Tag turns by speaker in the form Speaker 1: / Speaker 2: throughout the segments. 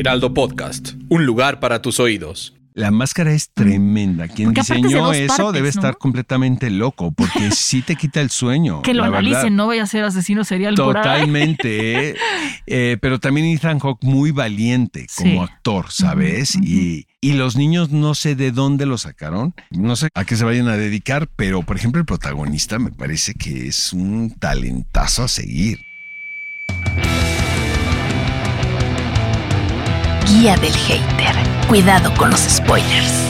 Speaker 1: Heraldo Podcast, un lugar para tus oídos.
Speaker 2: La máscara es tremenda. Quien
Speaker 3: de
Speaker 2: diseñó eso
Speaker 3: partes,
Speaker 2: debe
Speaker 3: ¿no?
Speaker 2: estar completamente loco, porque sí te quita el sueño.
Speaker 3: Que lo analicen,
Speaker 2: verdad.
Speaker 3: no vaya a ser asesino serial.
Speaker 2: Totalmente. ¿eh? Pero también Ethan Hawke muy valiente como
Speaker 3: Sí.
Speaker 2: actor, ¿sabes? y, y los niños no sé de dónde lo sacaron, no sé a qué se vayan a dedicar, pero por ejemplo el protagonista me parece que es un talentazo a seguir.
Speaker 4: Guía del hater. Cuidado con los spoilers.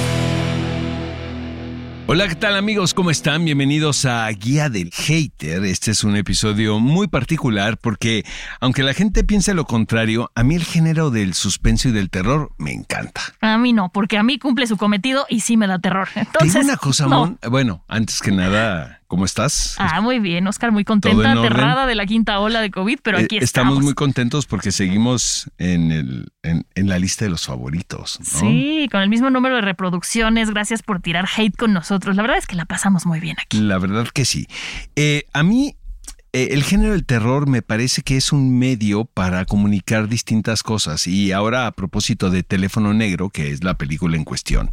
Speaker 2: Hola, ¿qué tal amigos? ¿Cómo están? Bienvenidos a Guía del Hater. Este es un episodio muy particular porque, aunque la gente piense lo contrario, a mí el género del suspenso y del terror me encanta.
Speaker 3: A mí no, porque a mí cumple su cometido y sí me da terror.
Speaker 2: Te
Speaker 3: Entonces,
Speaker 2: digo una cosa,
Speaker 3: no.
Speaker 2: Mon. Bueno, antes que nada, ¿cómo estás?
Speaker 3: Ah, muy bien, Oscar, muy
Speaker 2: ¿Todo
Speaker 3: contenta, aterrada de la quinta ola de COVID, pero
Speaker 2: Eh,
Speaker 3: aquí
Speaker 2: estamos.
Speaker 3: estamos.
Speaker 2: muy contentos porque seguimos en, el, en, en la lista de los favoritos. ¿no?
Speaker 3: Sí, con el mismo número de reproducciones. Gracias por tirar hate con nosotros. La verdad es que la pasamos muy bien aquí.
Speaker 2: La verdad que sí. Eh, a mí, el género del terror me parece que es un medio para comunicar distintas cosas. Y ahora, a propósito de Teléfono Negro, que es la película en cuestión,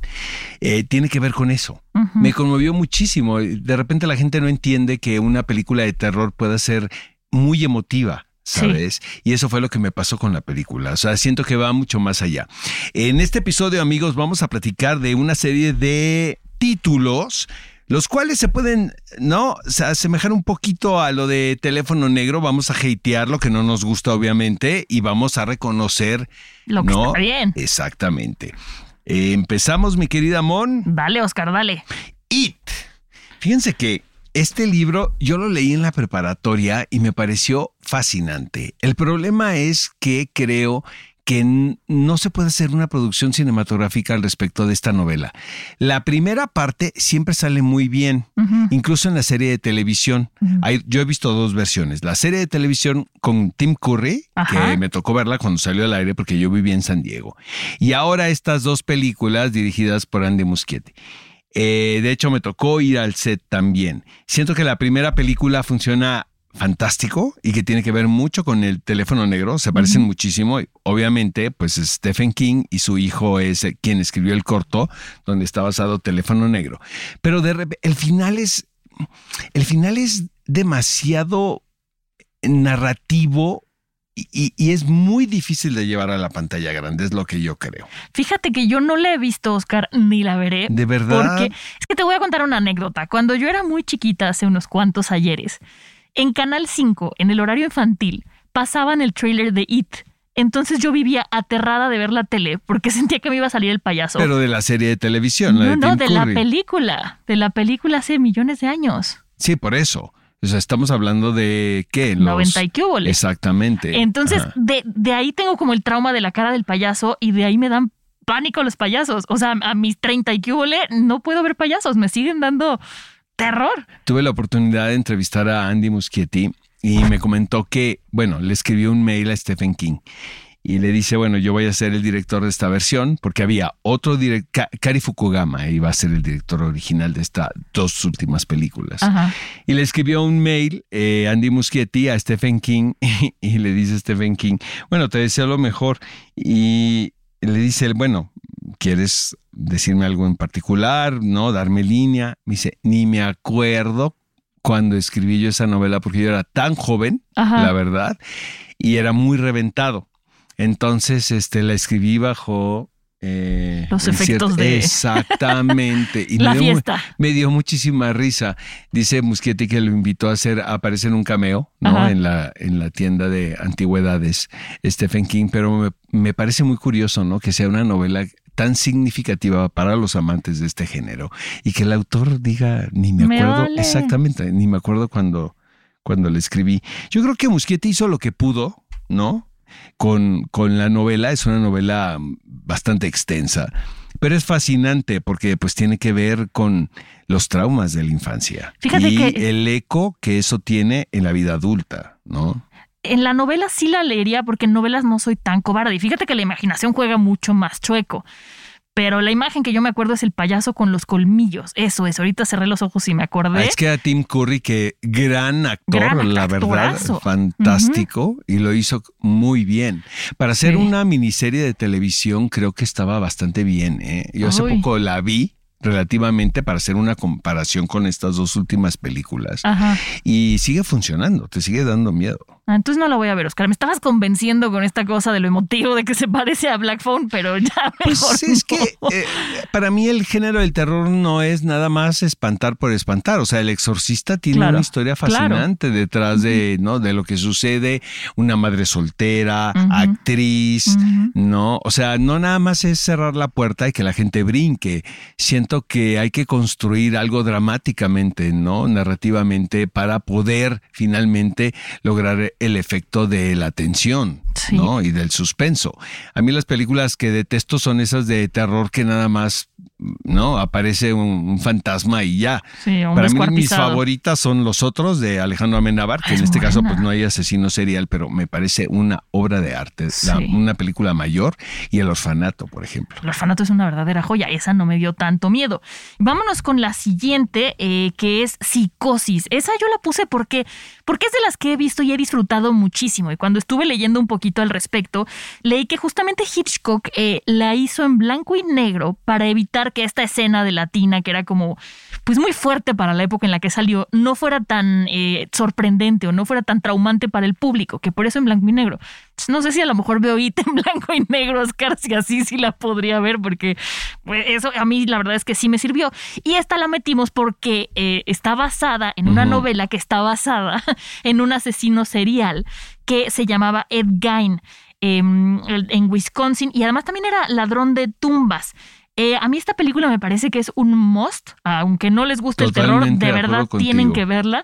Speaker 2: eh, tiene que ver con eso. Me conmovió muchísimo. De repente la gente no entiende que una película de terror pueda ser muy emotiva. ¿Sabes? Y eso fue lo que me pasó con la película. O sea, siento que va mucho más allá. En este episodio, amigos, vamos a platicar de una serie de títulos los cuales se pueden, ¿no? O sea, asemejar un poquito a lo de teléfono negro. Vamos a hatear lo que no nos gusta, obviamente, y vamos a reconocer.
Speaker 3: Lo que
Speaker 2: ¿no?
Speaker 3: está bien.
Speaker 2: Exactamente. Eh, empezamos, mi querida Mon.
Speaker 3: Dale, Oscar, dale.
Speaker 2: It. Fíjense que este libro yo lo leí en la preparatoria y me pareció fascinante. El problema es que creo que no se puede hacer una producción cinematográfica al respecto de esta novela. La primera parte siempre sale muy bien, incluso en la serie de televisión. Hay- yo he visto dos versiones. La serie de televisión con Tim Curry,
Speaker 3: Ajá.
Speaker 2: que me tocó verla cuando salió al aire porque yo vivía en San Diego. Y ahora estas dos películas dirigidas por Andy Muschietti. Eh, de hecho, me tocó ir al set también. Siento que la primera película funciona fantástico y que tiene que ver mucho con el teléfono negro, se parecen muchísimo. Obviamente, pues Stephen King y su hijo es eh, quien escribió el corto donde está basado Teléfono Negro. Pero de el final es el final es demasiado narrativo y, y- y es muy difícil de llevar a la pantalla grande, es lo que yo creo.
Speaker 3: Fíjate que yo no la he visto, Oscar, ni la veré.
Speaker 2: De verdad.
Speaker 3: Porque es que te voy a contar una anécdota. Cuando yo era muy chiquita, hace unos cuantos ayeres, en Canal 5, en el horario infantil, pasaban el tráiler de It. Entonces yo vivía aterrada de ver la tele porque sentía que me iba a salir el payaso.
Speaker 2: Pero de la serie de televisión, la
Speaker 3: no,
Speaker 2: de
Speaker 3: no,
Speaker 2: Tim
Speaker 3: de la película. De la película hace millones de años.
Speaker 2: Sí, por eso. O sea, estamos hablando de qué? Los...
Speaker 3: 90 y qué húbole.
Speaker 2: Exactamente.
Speaker 3: Entonces, de, de ahí tengo como el trauma de la cara del payaso y de ahí me dan pánico los payasos. O sea, a mis 30 y qué no puedo ver payasos, me siguen dando terror.
Speaker 2: Tuve la oportunidad de entrevistar a Andy Muschietti y me comentó que, bueno, le escribió un mail a Stephen King y le dice, bueno, yo voy a ser el director de esta versión porque había otro director, Kari Fukugama iba a ser el director original de estas dos últimas películas.
Speaker 3: Ajá.
Speaker 2: Y le escribió un mail eh, Andy Muschietti a Stephen King y, le dice Stephen King, bueno, te deseo lo mejor. Y le dice él, bueno, ¿quieres decirme algo en particular? ¿No? Darme línea. Me dice, ni me acuerdo cuando escribí yo esa novela porque yo era tan joven,
Speaker 3: Ajá.
Speaker 2: la verdad, y era muy reventado. Entonces, este, la escribí bajo... eh,
Speaker 3: Los efectos de-
Speaker 2: Exactamente. Y
Speaker 3: La
Speaker 2: me dio
Speaker 3: fiesta.
Speaker 2: me dio muchísima risa. Dice Muschietti que lo invitó a hacer, a aparecer en un cameo, ¿no? En la, en la tienda de antigüedades, Stephen King, pero me, me parece muy curioso, ¿no? Que sea una novela tan significativa para los amantes de este género y que el autor diga, ni me
Speaker 3: Me
Speaker 2: acuerdo
Speaker 3: vale.
Speaker 2: exactamente, ni me acuerdo cuando, cuando la escribí. Yo creo que Muschietti hizo lo que pudo, ¿no? Con, con la novela, es una novela bastante extensa, pero es fascinante porque pues tiene que ver con los traumas de la infancia
Speaker 3: Fíjate
Speaker 2: y
Speaker 3: que-
Speaker 2: el eco que eso tiene en la vida adulta, ¿no?
Speaker 3: En la novela sí la leería porque en novelas no soy tan cobarde. Y fíjate que la imaginación juega mucho más chueco. Pero la imagen que yo me acuerdo es el payaso con los colmillos. Eso es. Ahorita cerré los ojos y me acordé.
Speaker 2: Ah, es que era Tim Curry, que gran actor,
Speaker 3: Gran
Speaker 2: la verdad, fantástico, y lo hizo muy bien. Para hacer
Speaker 3: Sí.
Speaker 2: una miniserie de televisión, creo que estaba bastante bien. ¿eh? Yo hace poco la vi relativamente para hacer una comparación con estas dos últimas películas.
Speaker 3: Ajá.
Speaker 2: Y sigue funcionando, te sigue dando miedo.
Speaker 3: Ah, Entonces no la voy a ver, Oscar. Me estabas convenciendo con esta cosa de lo emotivo de que se parece a Black Phone, pero ya
Speaker 2: Pues
Speaker 3: mejor
Speaker 2: es
Speaker 3: no.
Speaker 2: que eh, para mí el género del terror no es nada más espantar por espantar. O sea, el exorcista tiene
Speaker 3: Claro,
Speaker 2: una historia
Speaker 3: claro.
Speaker 2: fascinante detrás de, ¿no? de lo que sucede. Una madre soltera, actriz. ¿no? O sea, no nada más es cerrar la puerta y que la gente brinque. Siento que hay que construir algo dramáticamente, ¿no? Narrativamente para poder finalmente lograr el efecto de la tensión,
Speaker 3: Sí.
Speaker 2: ¿no? Y del suspenso. A mí las películas que detesto son esas de terror que nada más, ¿no? Aparece un, un fantasma y ya.
Speaker 3: Sí, un
Speaker 2: Para mí mis favoritas son Los Otros de Alejandro Amenábar, que en
Speaker 3: es
Speaker 2: este caso pues no hay asesino serial, pero me parece una obra de arte, la-
Speaker 3: Sí.
Speaker 2: una película mayor y El Orfanato, por ejemplo.
Speaker 3: El orfanato es una verdadera joya. Esa no me dio tanto miedo. Vámonos con la siguiente, eh, que es Psicosis. Esa yo la puse porque, porque es de las que he visto y he disfrutado muchísimo. Y cuando estuve leyendo un poquito al respecto, leí que justamente Hitchcock eh, la hizo en blanco y negro para evitar que esta escena de latina, que era como pues muy fuerte para la época en la que salió, no fuera tan eh, sorprendente o no fuera tan traumante para el público, que por eso en blanco y negro. No sé si a lo mejor veo IT en blanco y negro, Oscar, si así sí la podría ver, porque pues, eso a mí la verdad es que sí me sirvió. Y esta la metimos porque eh, está basada en una novela que está basada en un asesino serial que se llamaba Ed Gein em, en Wisconsin y además también era ladrón de tumbas. Eh, a mí esta película me parece que es un must, aunque no les guste el terror, de verdad tienen que verla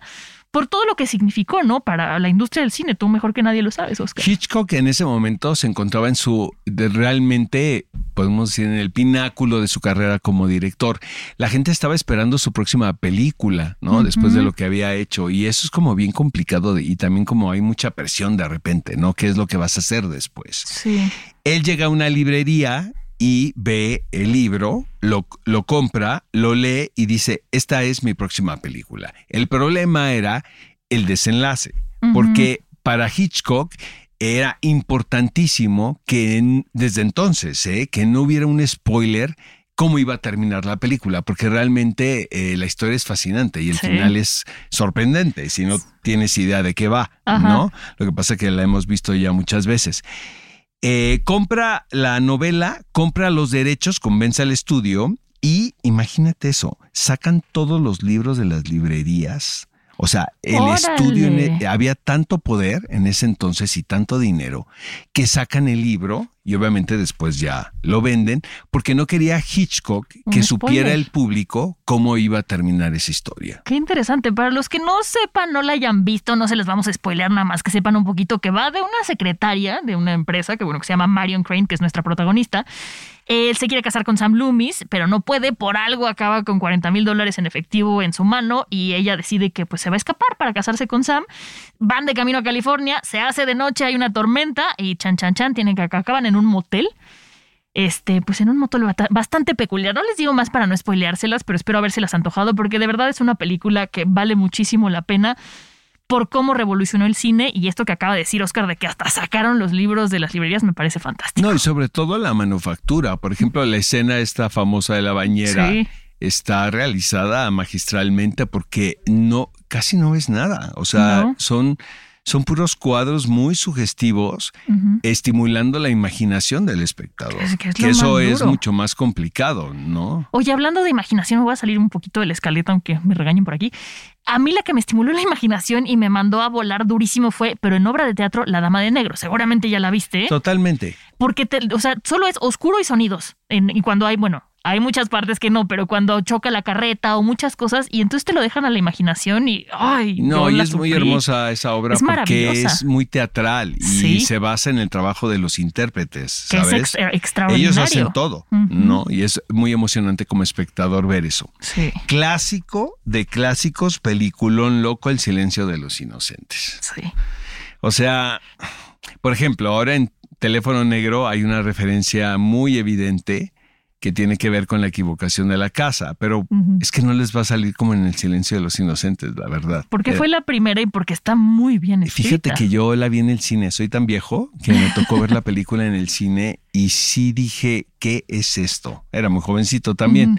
Speaker 3: por todo lo que significó, ¿no? Para la industria del cine. Tú mejor que nadie lo sabes, Oscar.
Speaker 2: Hitchcock en ese momento se encontraba en su, de- realmente, podemos decir, en el pináculo de su carrera como director. La gente estaba esperando su próxima película, ¿no? Después de lo que había hecho. Y eso es como bien complicado de- y también como hay mucha presión de repente, ¿no? ¿Qué es lo que vas a hacer después?
Speaker 3: Sí.
Speaker 2: Él llega a una librería y ve el libro, lo, lo compra, lo lee y dice, esta es mi próxima película. El problema era el desenlace, porque para Hitchcock era importantísimo que en- desde entonces, ¿eh? que no hubiera un spoiler cómo iba a terminar la película, porque realmente eh, la historia es fascinante y el
Speaker 3: Sí.
Speaker 2: final es sorprendente si no tienes idea de qué va,
Speaker 3: Ajá.
Speaker 2: ¿no? Lo que pasa es que la hemos visto ya muchas veces. Eh, compra la novela, compra los derechos, convence al estudio y imagínate eso, sacan todos los libros de las librerías. O sea, el
Speaker 3: ¡Órale!
Speaker 2: estudio en e- había tanto poder en ese entonces y tanto dinero que sacan el libro y obviamente después ya lo venden porque no quería Hitchcock que supiera
Speaker 3: spoiler.
Speaker 2: el público cómo iba a terminar esa historia.
Speaker 3: Qué interesante. Para los que no sepan, no la hayan visto, no se les vamos a spoilear nada más que sepan un poquito que va de una secretaria de una empresa que bueno que se llama Marion Crane, que es nuestra protagonista. Él se quiere casar con Sam Loomis, pero no puede, por algo acaba con 40 mil dólares en efectivo en su mano y ella decide que pues se va a escapar para casarse con Sam. Van de camino a California, se hace de noche, hay una tormenta y chan chan chan tienen que acaban en un motel. Este, pues en un motel bastante peculiar. No les digo más para no spoileárselas, pero espero habérselas antojado porque de verdad es una película que vale muchísimo la pena por cómo revolucionó el cine y esto que acaba de decir Oscar de que hasta sacaron los libros de las librerías me parece fantástico.
Speaker 2: No, y sobre todo la manufactura. Por ejemplo, la escena esta famosa de la bañera
Speaker 3: Sí.
Speaker 2: está realizada magistralmente porque no, casi no ves nada. O sea,
Speaker 3: No.
Speaker 2: son, son puros cuadros muy sugestivos, estimulando la imaginación del espectador.
Speaker 3: Es que es
Speaker 2: que
Speaker 3: lo
Speaker 2: eso es
Speaker 3: duro.
Speaker 2: mucho más complicado, ¿no?
Speaker 3: Oye, hablando de imaginación, me voy a salir un poquito de la escaleta, aunque me regañen por aquí. A mí la que me estimuló la imaginación y me mandó a volar durísimo fue, pero en obra de teatro, La Dama de Negro. Seguramente ya la viste.
Speaker 2: Totalmente.
Speaker 3: Porque, te- o sea, solo es oscuro y sonidos. En- y cuando hay, bueno, hay muchas partes que no, pero cuando choca la carreta o muchas cosas, y entonces te lo dejan a la imaginación y, ay,
Speaker 2: No, y es muy hermosa esa obra
Speaker 3: Es
Speaker 2: porque es muy teatral y
Speaker 3: Sí.
Speaker 2: se basa en el trabajo de los intérpretes,
Speaker 3: Que es
Speaker 2: ¿sabes?
Speaker 3: ex- extraordinario.
Speaker 2: Ellos hacen todo. ¿no? Y es muy emocionante como espectador ver eso.
Speaker 3: Sí,
Speaker 2: Clásico de clásicos, peliculón loco, El silencio de los inocentes.
Speaker 3: sí.
Speaker 2: O sea, por ejemplo, ahora en Teléfono Negro hay una referencia muy evidente que tiene que ver con la equivocación de la casa, pero es que no les va a salir como en El silencio de los inocentes, la verdad.
Speaker 3: Porque
Speaker 2: Eh,
Speaker 3: fue la primera y porque está muy bien escrita.
Speaker 2: Fíjate que yo la vi en el cine, soy tan viejo que me tocó ver la película en el cine y sí dije, ¿qué es esto? Era muy jovencito también,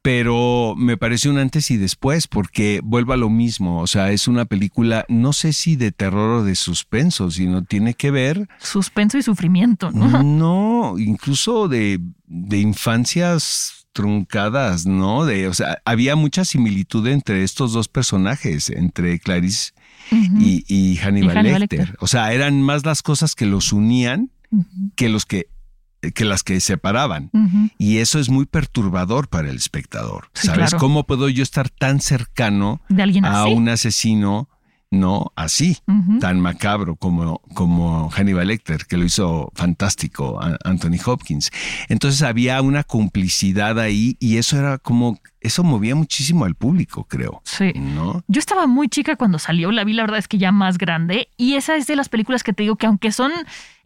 Speaker 2: pero me pareció un antes y después porque vuelvo a lo mismo, o sea, es una película, no sé si de terror o de suspenso, sino tiene que ver,
Speaker 3: Suspenso y sufrimiento, ¿no?
Speaker 2: no, incluso de, de infancias truncadas, ¿no? De, o sea, había mucha similitud entre estos dos personajes, entre Clarice y, y Hannibal,
Speaker 3: Y Hannibal
Speaker 2: Lecter.
Speaker 3: Lecter.
Speaker 2: O sea, eran más las cosas que los unían que los que, que las que separaban. Y eso es muy perturbador para el espectador.
Speaker 3: Sí,
Speaker 2: ¿Sabes
Speaker 3: claro.
Speaker 2: cómo puedo yo estar tan cercano
Speaker 3: De alguien
Speaker 2: a un asesino, no así, tan macabro como, como Hannibal Lecter, que lo hizo fantástico Anthony Hopkins? Entonces había una complicidad ahí y eso era como, eso movía muchísimo al público, creo.
Speaker 3: Sí.
Speaker 2: ¿No?
Speaker 3: Yo estaba muy chica cuando salió, la vi la verdad es que ya más grande y esa es de las películas que te digo que aunque son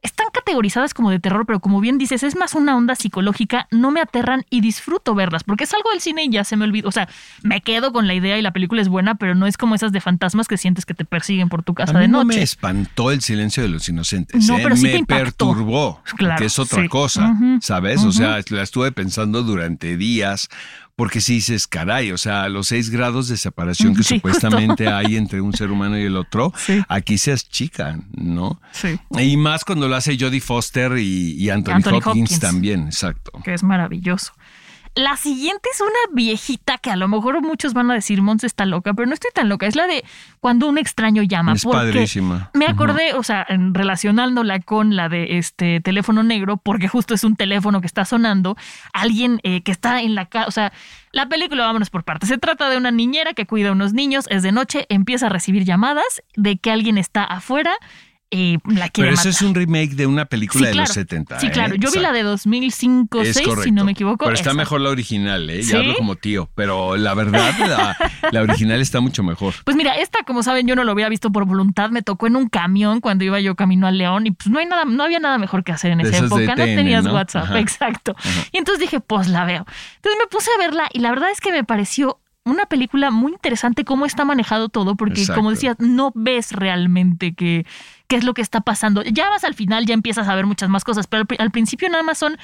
Speaker 3: están categorizadas como de terror, pero como bien dices, es más una onda psicológica, no me aterran y disfruto verlas, porque salgo del cine y ya se me olvida, o sea, me quedo con la idea y la película es buena, pero no es como esas de fantasmas que sientes que te persiguen por tu casa
Speaker 2: a mí
Speaker 3: de
Speaker 2: no
Speaker 3: noche.
Speaker 2: me espantó el silencio de los inocentes.
Speaker 3: No,
Speaker 2: ¿eh?
Speaker 3: pero sí
Speaker 2: me
Speaker 3: te
Speaker 2: perturbó,
Speaker 3: Claro,
Speaker 2: que es otra
Speaker 3: sí.
Speaker 2: cosa, ¿sabes? O sea, la estuve pensando durante días, porque si dices, caray, o sea, los seis grados de separación que
Speaker 3: Sí,
Speaker 2: supuestamente hay entre un ser humano y el otro,
Speaker 3: Sí.
Speaker 2: aquí se achican, ¿no?
Speaker 3: Sí.
Speaker 2: Y más cuando lo hace Jodie Foster y, y Anthony,
Speaker 3: Anthony
Speaker 2: Hopkins,
Speaker 3: Hopkins.
Speaker 2: también, exacto.
Speaker 3: que es maravilloso. La siguiente es una viejita que a lo mejor muchos van a decir, Mons está loca, pero no estoy tan loca. Es la de cuando un extraño llama.
Speaker 2: Es padrísima.
Speaker 3: Me acordé, o sea, relacionándola con la de este teléfono negro, porque justo es un teléfono que está sonando, alguien eh, que está en la casa, o sea, la película, vámonos por partes. Se trata de una niñera que cuida a unos niños, es de noche, empieza a recibir llamadas de que alguien está afuera y la quiere
Speaker 2: Pero eso
Speaker 3: matar.
Speaker 2: es un remake de una película de
Speaker 3: claro.
Speaker 2: los 70.
Speaker 3: Sí,
Speaker 2: ¿eh?
Speaker 3: claro. Yo vi la de 2005
Speaker 2: Es
Speaker 3: 6 si no me equivoco.
Speaker 2: Pero está
Speaker 3: esa.
Speaker 2: mejor la original, ¿eh?
Speaker 3: ¿Sí?
Speaker 2: Ya hablo como tío. Pero la verdad, la, la original está mucho mejor.
Speaker 3: Pues mira, esta, como saben, yo no lo hubiera visto por voluntad. Me tocó en un camión cuando iba yo camino al León y pues no hay nada, no había nada mejor que hacer en
Speaker 2: De
Speaker 3: esa época. no
Speaker 2: TN,
Speaker 3: tenías
Speaker 2: ¿no?
Speaker 3: WhatsApp,
Speaker 2: Ajá.
Speaker 3: exacto. Y entonces dije, pues la veo. Entonces me puse a verla y la verdad es que me pareció una película muy interesante cómo está manejado todo, porque
Speaker 2: Exacto.
Speaker 3: como decías, no ves realmente qué, qué es lo que está pasando. Ya vas al final, ya empiezas a ver muchas más cosas, pero al, pri- al principio nada más son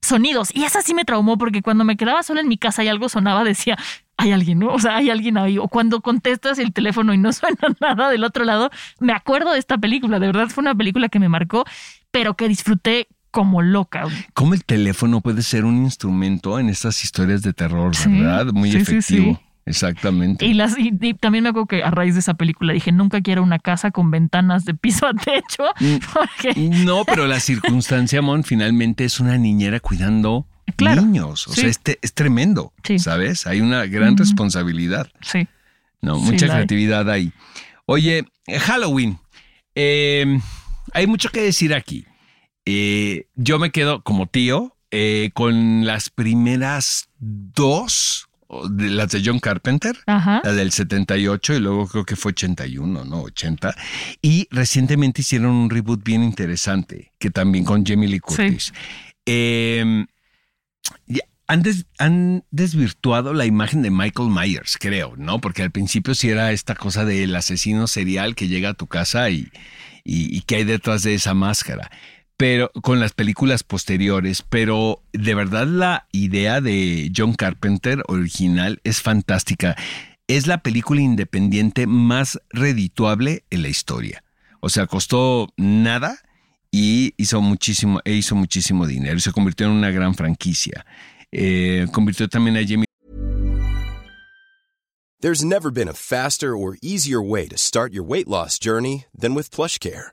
Speaker 3: sonidos. Y esa sí me traumó porque cuando me quedaba sola en mi casa y algo sonaba, decía, hay alguien, ¿no? O sea, hay alguien ahí. O cuando contestas el teléfono y no suena nada del otro lado, me acuerdo de esta película. De verdad fue una película que me marcó, pero que disfruté como loca.
Speaker 2: ¿Cómo el teléfono puede ser un instrumento en estas historias de terror,
Speaker 3: Sí,
Speaker 2: verdad? Muy
Speaker 3: sí,
Speaker 2: efectivo.
Speaker 3: sí.
Speaker 2: Exactamente.
Speaker 3: Y, las, y, y también me acuerdo que a raíz de esa película dije, nunca quiero una casa con ventanas de piso a techo,
Speaker 2: Mm.
Speaker 3: porque
Speaker 2: No, pero la circunstancia, Mon, finalmente es una niñera cuidando
Speaker 3: Claro,
Speaker 2: niños. O
Speaker 3: sí.
Speaker 2: sea, este es tremendo,
Speaker 3: Sí.
Speaker 2: ¿sabes? Hay una gran responsabilidad.
Speaker 3: sí.
Speaker 2: No,
Speaker 3: Sí,
Speaker 2: mucha
Speaker 3: hay.
Speaker 2: creatividad ahí. Oye, eh, Halloween. eh, hay mucho que decir aquí. Eh, yo me quedo como tío eh, con las primeras dos, las de John Carpenter,
Speaker 3: Ajá.
Speaker 2: la del 78 y luego creo que fue 81, ¿no? 80. Y recientemente hicieron un reboot bien interesante, que también con Jamie Lee Curtis. Eh, ya, han, des- han desvirtuado la imagen de Michael Myers, creo, ¿no? Porque al principio sí era esta cosa del asesino serial que llega a tu casa y, y, y que hay detrás de esa máscara. Pero con las películas posteriores, pero de verdad la idea de John Carpenter original es fantástica. Es la película independiente más redituable en la historia. O sea, costó nada y hizo muchísimo, e hizo muchísimo dinero se convirtió en una gran franquicia. Eh, convirtió también a Jamie
Speaker 5: There's never been a faster or easier way to start your journey than with PlushCare.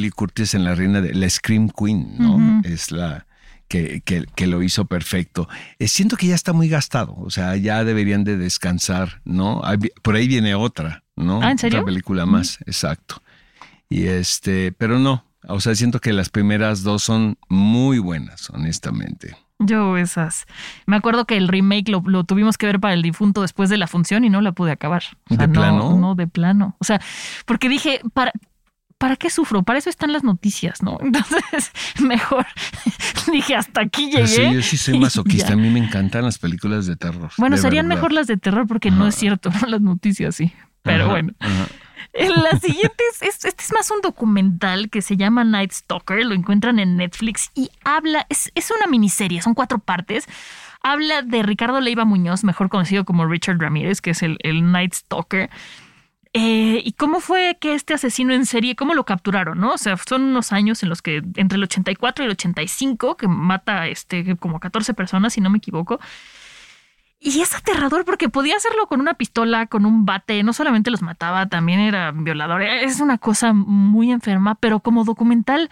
Speaker 2: Lee Curtis en la reina de la Scream Queen, ¿no? Es la que, que- que lo hizo perfecto. Eh, siento que ya está muy gastado, o sea, ya deberían de descansar, ¿no? Por ahí viene otra, ¿no?
Speaker 3: Ah, ¿en serio?
Speaker 2: Otra película más, exacto. Y este, pero no, o sea, siento que las primeras dos son muy buenas, honestamente.
Speaker 3: Yo esas. Me acuerdo que el remake lo, lo tuvimos que ver para el difunto después de la función y no la pude acabar. O sea,
Speaker 2: ¿De
Speaker 3: no,
Speaker 2: plano?
Speaker 3: No, de plano. O sea, porque dije, ¿para, ¿para qué sufro? Para eso están las noticias, ¿no? Entonces, mejor dije, hasta aquí llegué.
Speaker 2: sí, yo sí soy masoquista, a mí me encantan las películas de terror.
Speaker 3: Bueno,
Speaker 2: de
Speaker 3: serían
Speaker 2: verdad.
Speaker 3: mejor las de terror porque no es cierto, ¿no? Las noticias sí. Pero
Speaker 2: Ajá,
Speaker 3: bueno.
Speaker 2: ajá.
Speaker 3: La siguiente es, es- este es más un documental que se llama Night Stalker, lo encuentran en Netflix y habla, es, es una miniserie, son cuatro partes. Habla de Ricardo Leiva Muñoz, mejor conocido como Richard Ramírez, que es el, el Night Stalker. Eh, y cómo fue que este asesino en serie, cómo lo capturaron, ¿no? O sea, son unos años en los que, entre el 84 y el 85, que mata este, como a 14 personas, si no me equivoco. Y es aterrador porque podía hacerlo con una pistola, con un bate, no solamente los mataba, también era violador. Es una cosa muy enferma, pero como documental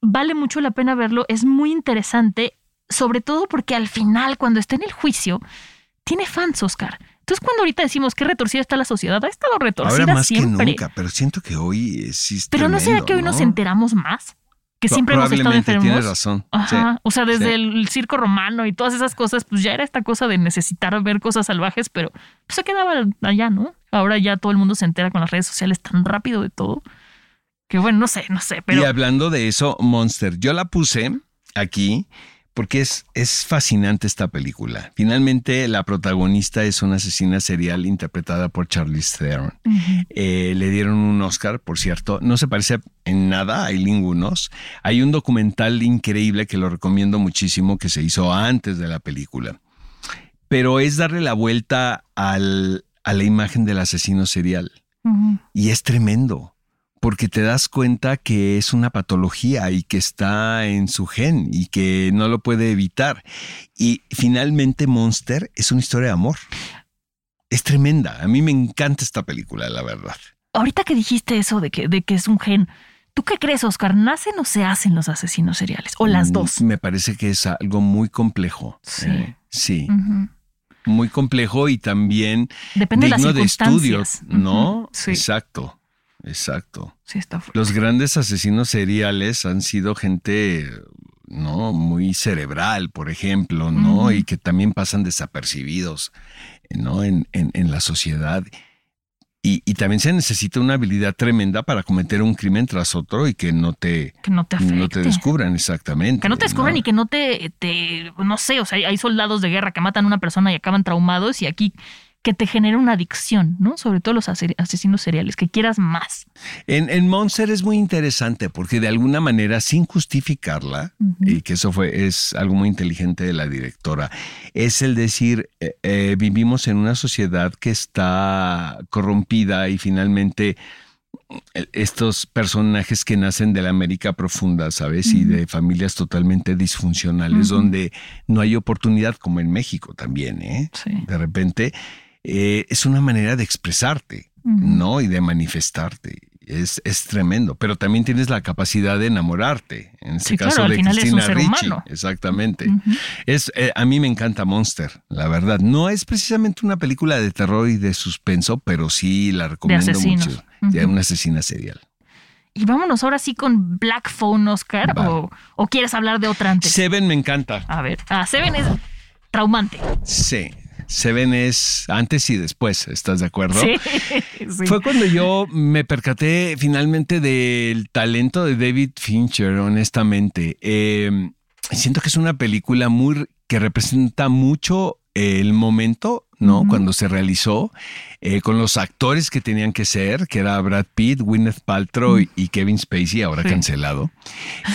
Speaker 3: vale mucho la pena verlo, es muy interesante, sobre todo porque al final, cuando está en el juicio, tiene fans, Oscar. Entonces, cuando ahorita decimos que retorcida está la sociedad, ha estado retorcida
Speaker 2: Ahora más
Speaker 3: siempre.
Speaker 2: que nunca, pero siento que hoy es
Speaker 3: pero no será que hoy nos
Speaker 2: ¿no?
Speaker 3: enteramos más, que siempre hemos estado enfermos.
Speaker 2: Tienes razón.
Speaker 3: Ajá.
Speaker 2: sí.
Speaker 3: o sea, desde
Speaker 2: sí.
Speaker 3: el circo romano y todas esas cosas, pues ya era esta cosa de necesitar ver cosas salvajes, pero pues, se quedaba allá, ¿no? Ahora ya todo el mundo se entera con las redes sociales tan rápido de todo. Que bueno, no sé, no sé, pero
Speaker 2: Y hablando de eso, Monster, yo la puse aquí porque es, es fascinante esta película. Finalmente, la protagonista es una asesina serial interpretada por Charlize Theron. Eh, le dieron un Oscar, por cierto. No se parece en nada a Eileen. Hay un documental increíble que lo recomiendo muchísimo que se hizo antes de la película. Pero es darle la vuelta al- a la imagen del asesino serial. Y es tremendo, porque te das cuenta que es una patología y que está en su gen y que no lo puede evitar. Y finalmente Monster es una historia de amor. Es tremenda. A mí me encanta esta película, la verdad.
Speaker 3: ahorita que dijiste eso de que, de que es un gen, ¿tú qué crees, Oscar? ¿Nacen o se hacen los asesinos seriales? ¿O las
Speaker 2: Mm,
Speaker 3: dos?
Speaker 2: Me parece que es algo muy complejo.
Speaker 3: Sí.
Speaker 2: Eh, sí, muy complejo y también
Speaker 3: Depende de las
Speaker 2: de estudio. ¿no?
Speaker 3: Sí,
Speaker 2: Exacto, exacto.
Speaker 3: sí está fuerte.
Speaker 2: Los grandes asesinos seriales han sido gente, ¿no? Muy cerebral, por ejemplo, ¿no? Y que también pasan desapercibidos, ¿no? En, en- en la sociedad. Y, y también se necesita una habilidad tremenda para cometer un crimen tras otro y que no te,
Speaker 3: Que no te
Speaker 2: no te descubran exactamente.
Speaker 3: Que no te descubran
Speaker 2: ¿no?
Speaker 3: y que no te, te, no sé, o sea, hay soldados de guerra que matan a una persona y acaban traumados y aquí que te genera una adicción, ¿no? Sobre todo los ase- asesinos seriales, que quieras más.
Speaker 2: En, en Monster es muy interesante porque de alguna manera, sin justificarla, y que eso fue, es algo muy inteligente de la directora, es el decir, eh, eh, vivimos en una sociedad que está corrompida y finalmente eh, estos personajes que nacen de la América profunda, ¿sabes? Y de familias totalmente disfuncionales, donde no hay oportunidad, como en México también, ¿eh?
Speaker 3: Sí.
Speaker 2: De repente, eh, es una manera de expresarte. ¿no? Y de manifestarte. Es, es tremendo, pero también tienes la capacidad de enamorarte. En este
Speaker 3: Sí,
Speaker 2: caso
Speaker 3: claro,
Speaker 2: de
Speaker 3: es
Speaker 2: Cristina
Speaker 3: ser
Speaker 2: Ricci.
Speaker 3: humano.
Speaker 2: Exactamente. Es, eh, a mí me encanta Monster, la verdad. No es precisamente una película de terror y de suspenso, pero sí la recomiendo
Speaker 3: asesinos.
Speaker 2: mucho. De una asesina serial.
Speaker 3: Y vámonos ahora sí con Black Phone, Oscar. O, o, quieres hablar de otra antes?
Speaker 2: Seven me encanta.
Speaker 3: A ver, ah, Seven es traumante.
Speaker 2: Sí. Seven es antes y después, ¿estás de acuerdo?
Speaker 3: Sí,
Speaker 2: Fue cuando yo me percaté finalmente del talento de David Fincher, honestamente. Eh, siento que es una película muy que representa mucho el momento, ¿no? Cuando se realizó, eh, con los actores que tenían que ser, que era Brad Pitt, Gwyneth Paltrow y Kevin Spacey, ahora cancelado.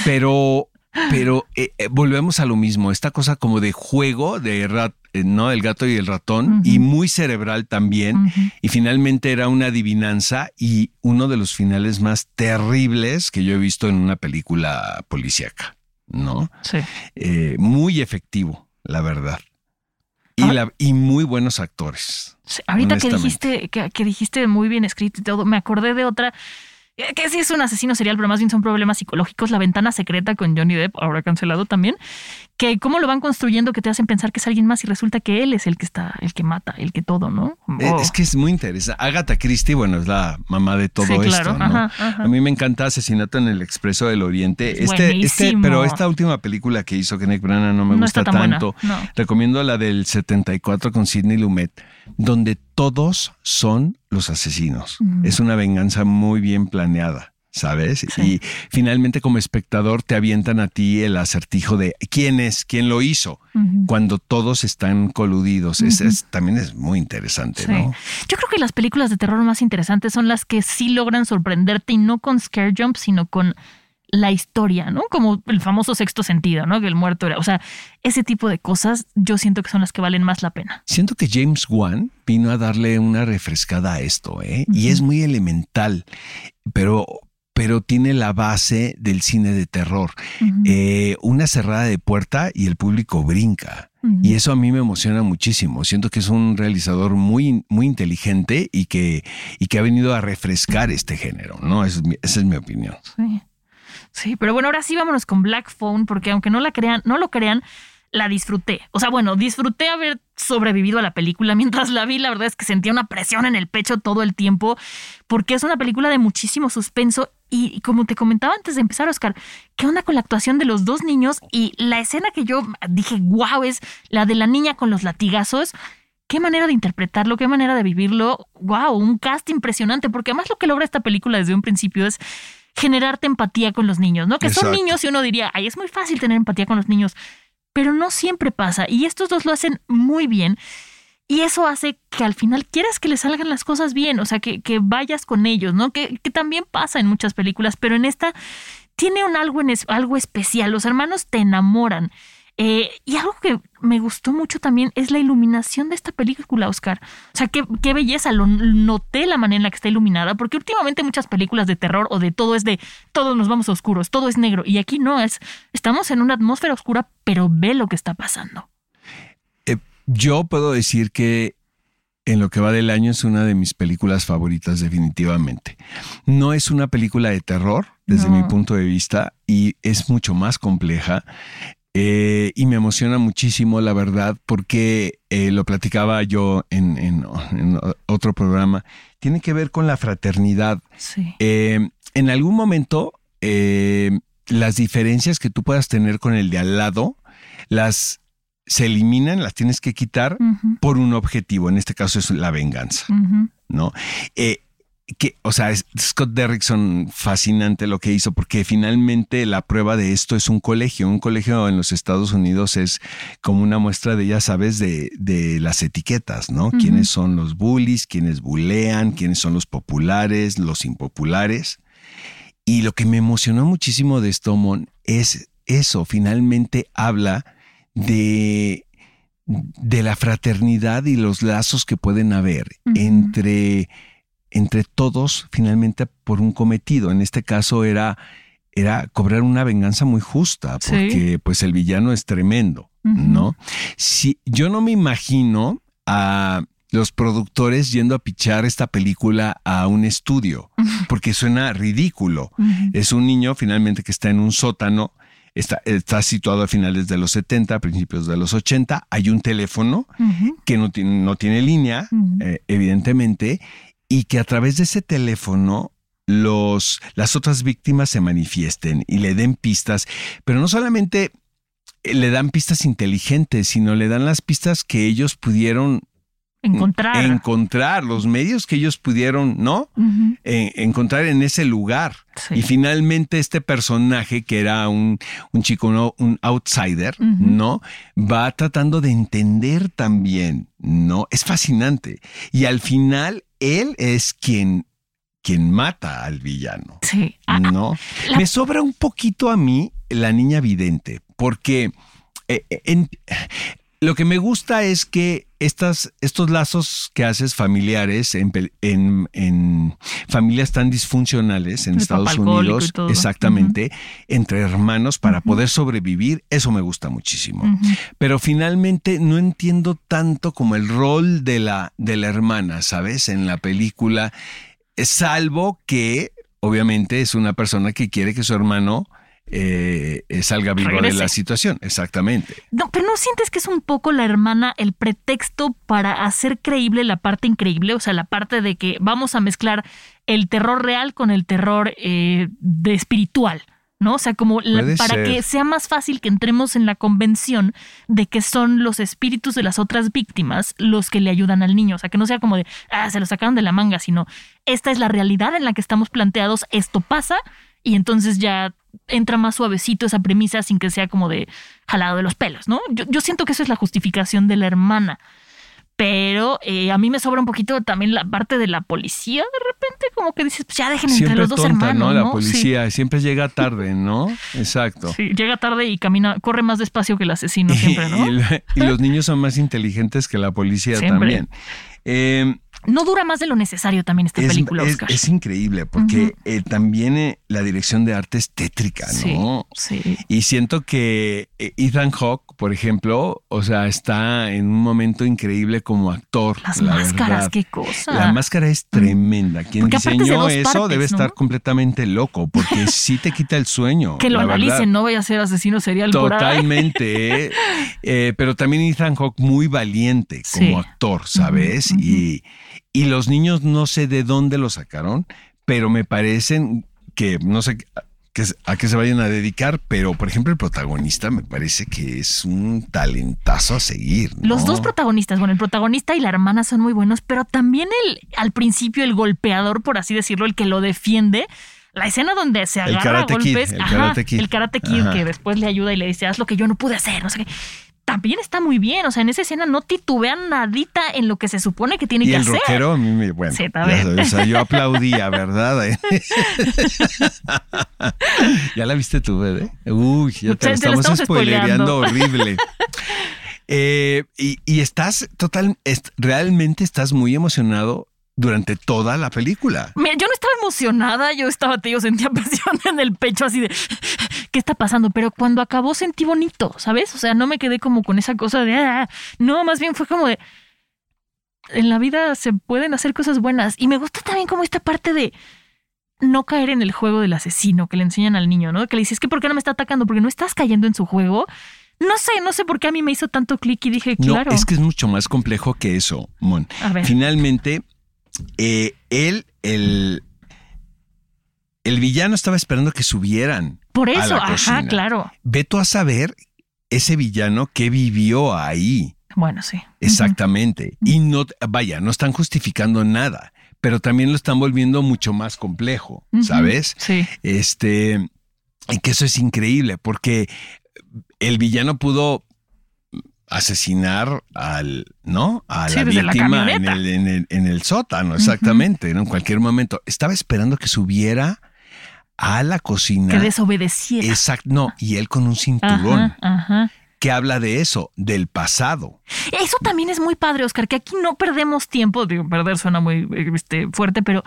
Speaker 2: Pero, pero eh, volvemos a lo mismo, esta cosa como de juego de rat, ¿no? El gato y el ratón, y muy cerebral también. Y finalmente era una adivinanza y uno de los finales más terribles que yo he visto en una película policíaca, ¿no?
Speaker 3: Sí.
Speaker 2: Eh, muy efectivo, la verdad. Y,
Speaker 3: Ah.
Speaker 2: la, y muy buenos actores.
Speaker 3: Sí, ahorita que dijiste, que, que dijiste muy bien escrito y todo, me acordé de otra. Eh, Que sí es un asesino serial, pero más bien son problemas psicológicos. La ventana secreta con Johnny Depp, ahora cancelado también. Que cómo lo van construyendo que te hacen pensar que es alguien más y resulta que él es el que está, el que mata, el que todo, ¿no?
Speaker 2: Eh,
Speaker 3: Oh.
Speaker 2: Es que es muy interesante. Agatha Christie, bueno, es la mamá de todo
Speaker 3: Sí,
Speaker 2: esto,
Speaker 3: claro.
Speaker 2: ¿no?
Speaker 3: Ajá, ajá.
Speaker 2: A mí me encanta Asesinato en el Expreso del Oriente. Este, este, pero esta última película que hizo Kenneth Branagh no me
Speaker 3: No
Speaker 2: gusta tanto.
Speaker 3: no.
Speaker 2: Recomiendo la del 74 con Sidney Lumet, donde todos son los asesinos. Es una venganza muy bien planeada. ¿Sabes?
Speaker 3: Sí.
Speaker 2: Y finalmente como espectador te avientan a ti el acertijo de quién es, quién lo hizo, cuando todos están coludidos. Es- es- también es muy interesante,
Speaker 3: Sí.
Speaker 2: ¿no?
Speaker 3: Yo creo que las películas de terror más interesantes son las que sí logran sorprenderte y no con scare jump, sino con la historia, ¿no? Como el famoso sexto sentido, ¿no? Que el muerto era. O sea, ese tipo de cosas yo siento que son las que valen más la pena.
Speaker 2: Siento que James Wan vino a darle una refrescada a esto, ¿eh? Y es muy elemental, pero, pero tiene la base del cine de terror. Eh, una cerrada de puerta y el público brinca. Y eso a mí me emociona muchísimo. Siento que es un realizador muy, muy inteligente y que, y que ha venido a refrescar este género, ¿no? Esa es mi, esa es mi opinión.
Speaker 3: Sí. Sí, pero bueno, ahora sí vámonos con Black Phone, porque aunque no la crean, no lo crean, la disfruté. O sea, bueno, disfruté haber sobrevivido a la película. Mientras la vi, la verdad es que sentía una presión en el pecho todo el tiempo, porque es una película de muchísimo suspenso. Y, y como te comentaba antes de empezar, Oscar, ¿qué onda con la actuación de los dos niños? Y la escena que yo dije, wow, es la de la niña con los latigazos. Qué manera de interpretarlo, qué manera de vivirlo. Wow, un cast impresionante, porque además lo que logra esta película desde un principio es generarte empatía con los niños, ¿no? Que son niños y uno diría, ay, es muy fácil tener empatía con los niños, pero no siempre pasa. Y estos dos lo hacen muy bien. Y eso hace que al final quieras que le salgan las cosas bien, o sea, que, que vayas con ellos, ¿no? Que, que también pasa en muchas películas, pero en esta tiene un algo, en es- algo especial. Los hermanos te enamoran. Eh, y algo que me gustó mucho también es la iluminación de esta película, Oscar. O sea, qué, qué belleza. Lo noté la manera en la que está iluminada, porque últimamente muchas películas de terror o de todo es de todos nos vamos a oscuros, todo es negro. Y aquí no es. Estamos en una atmósfera oscura, pero ve lo que está pasando.
Speaker 2: Eh, yo puedo decir que en lo que va del año es una de mis películas favoritas definitivamente. No es una película de terror desde
Speaker 3: No.
Speaker 2: mi punto de vista y es mucho más compleja. Eh, y me emociona muchísimo, la verdad, porque eh, lo platicaba yo en, en- en otro programa. Tiene que ver con la fraternidad.
Speaker 3: Sí.
Speaker 2: Eh, en algún momento, eh, las diferencias que tú puedas tener con el de al lado, las se eliminan, las tienes que quitar por un objetivo. En este caso es la venganza. ¿no? Eh, que, o sea, Scott Derrickson fascinante lo que hizo, porque finalmente la prueba de esto es un colegio. Un colegio en los Estados Unidos es como una muestra de, ya sabes, de, de las etiquetas, ¿no? Quiénes son los bullies, quiénes bulean, quiénes son los populares, los impopulares. Y lo que me emocionó muchísimo de Stomon es eso, finalmente habla de, de la fraternidad y los lazos que pueden haber entre, entre todos finalmente por un cometido. En este caso era, era cobrar una venganza muy justa,
Speaker 3: Sí.
Speaker 2: porque pues el villano es tremendo. ¿no? Si, yo no me imagino a los productores yendo a pichar esta película a un estudio, porque suena ridículo. Es un niño finalmente que está en un sótano, está, está situado a finales de los 70, principios de los 80, hay un teléfono que no tiene, no tiene línea, eh, evidentemente, y que a través de ese teléfono los, las otras víctimas se manifiesten y le den pistas, pero no solamente le dan pistas inteligentes, sino le dan las pistas que ellos pudieron
Speaker 3: encontrar.
Speaker 2: encontrar, los medios que ellos pudieron, ¿no? Eh, encontrar en ese lugar.
Speaker 3: Sí.
Speaker 2: Y finalmente este personaje, que era un, un chico, ¿no? un outsider. ¿no? Va tratando de entender también, ¿no? Es fascinante. Y al final, él es quien, quien mata al villano.
Speaker 3: Sí. Ah,
Speaker 2: ¿no?
Speaker 3: la-
Speaker 2: Me sobra un poquito a mí la niña vidente, porque eh, en- lo que me gusta es que estas, estos lazos que haces familiares en, pel- en- en familias tan disfuncionales en
Speaker 3: El
Speaker 2: Estados Unidos, exactamente, entre hermanos para poder sobrevivir, eso me gusta muchísimo. Pero finalmente no entiendo tanto como el rol de la, de la hermana, ¿sabes? En la película, salvo que obviamente es una persona que quiere que su hermano eh, salga vivo de
Speaker 3: Regrese.
Speaker 2: la situación, exactamente.
Speaker 3: No, pero ¿no sientes que es un poco la hermana el pretexto para hacer creíble la parte increíble? O sea, la parte de que vamos a mezclar el terror real con el terror eh, de espiritual. ¿No? O sea, como la- para
Speaker 2: ser.
Speaker 3: que sea más fácil que entremos en la convención de que son los espíritus de las otras víctimas los que le ayudan al niño. O sea, que no sea como de, ah, se lo sacaron de la manga, sino esta es la realidad en la que estamos planteados, esto pasa, y entonces ya entra más suavecito esa premisa sin que sea como de jalado de los pelos, ¿no? Yo, yo siento que eso es la justificación de la hermana. Pero eh, a mí me sobra un poquito también la parte de la policía, de repente, como que dices, pues ya dejen entre
Speaker 2: Siempre
Speaker 3: los dos
Speaker 2: tonta,
Speaker 3: hermanos,
Speaker 2: ¿no? La policía siempre llega tarde, ¿no? Exacto.
Speaker 3: Sí, llega tarde y camina, corre más despacio que el asesino siempre, ¿no?
Speaker 2: y, el- y los niños son más inteligentes que la policía
Speaker 3: Siempre.
Speaker 2: también. Eh,
Speaker 3: No dura más de lo necesario también esta
Speaker 2: es,
Speaker 3: película,
Speaker 2: es-
Speaker 3: Oscar.
Speaker 2: es increíble porque eh, también eh, la dirección de arte es tétrica,
Speaker 3: sí,
Speaker 2: ¿no?
Speaker 3: sí.
Speaker 2: Y siento que eh, Ethan Hawke, por ejemplo, o sea, está en un momento increíble como actor.
Speaker 3: Las
Speaker 2: la
Speaker 3: máscaras,
Speaker 2: verdad.
Speaker 3: qué cosa.
Speaker 2: La máscara es tremenda. Quien
Speaker 3: Porque de
Speaker 2: diseñó eso
Speaker 3: partes,
Speaker 2: debe estar completamente loco porque sí te quita el sueño.
Speaker 3: que lo analicen,
Speaker 2: verdad.
Speaker 3: no vaya a ser asesino serial.
Speaker 2: Totalmente. ¿eh? Pero también Ethan Hawke muy valiente como
Speaker 3: Sí.
Speaker 2: actor, ¿sabes? Y, y los niños no sé de dónde lo sacaron, pero me parecen que no sé que- a qué se vayan a dedicar, pero por ejemplo el protagonista me parece que es un talentazo a seguir.
Speaker 3: Los dos protagonistas, bueno, el protagonista y la hermana son muy buenos, pero también el, al principio el golpeador, por así decirlo, el que lo defiende. La escena donde se
Speaker 2: El
Speaker 3: agarra a
Speaker 2: Karate Kid,
Speaker 3: golpes,
Speaker 2: el
Speaker 3: ajá,
Speaker 2: Karate Kid.
Speaker 3: el Karate Kid
Speaker 2: Ajá.
Speaker 3: que después le ayuda y le dice, haz lo que yo no pude hacer, no sé qué. También está muy bien, o sea, en esa escena no titubean nadita en lo que se supone que tiene
Speaker 2: Y
Speaker 3: que
Speaker 2: el
Speaker 3: hacer.
Speaker 2: rockero, bueno,
Speaker 3: Sí, también.
Speaker 2: o sea, yo aplaudía, ¿verdad? ya la viste tú, bebé. Uy, ya te,
Speaker 3: Te- te la
Speaker 2: estamos
Speaker 3: estamos
Speaker 2: spoilereando horrible. Eh, y, y estás total, est- realmente estás muy emocionado durante toda la película.
Speaker 3: Mira, yo no estaba emocionada, yo estaba, te digo, sentía presión en el pecho así de, ¿qué está pasando? Pero cuando acabó sentí bonito, ¿sabes? O sea, no me quedé como con esa cosa de, ah, no, más bien fue como de, en la vida se pueden hacer cosas buenas. Y me gusta también como esta parte de no caer en el juego del asesino que le enseñan al niño, ¿no? Que le dices, que ¿por qué no me está atacando? Porque no estás cayendo en su juego. No sé, no sé por qué a mí me hizo tanto clic y dije, claro.
Speaker 2: No, es que es mucho más complejo que eso, Mon.
Speaker 3: A ver.
Speaker 2: Finalmente, eh, él, el, el villano estaba esperando que subieran.
Speaker 3: Por eso, ajá,
Speaker 2: cocina.
Speaker 3: claro.
Speaker 2: Ve tú a saber ese villano que vivió ahí.
Speaker 3: Bueno, sí.
Speaker 2: Exactamente. Y no, vaya, no están justificando nada, pero también lo están volviendo mucho más complejo, ¿sabes?
Speaker 3: Sí.
Speaker 2: Este, y que eso es increíble, porque el villano pudo asesinar al, ¿no? A
Speaker 3: Sí,
Speaker 2: la víctima en, el, en, el, en el sótano, exactamente, ¿no? en cualquier momento. Estaba esperando que subiera a la cocina.
Speaker 3: Que desobedeciera.
Speaker 2: Exacto, no, y él con un cinturón.
Speaker 3: Ajá, ajá.
Speaker 2: que habla de eso, del pasado.
Speaker 3: Eso también es muy padre, Oscar, que aquí no perdemos tiempo, digo, perder suena muy este, fuerte, pero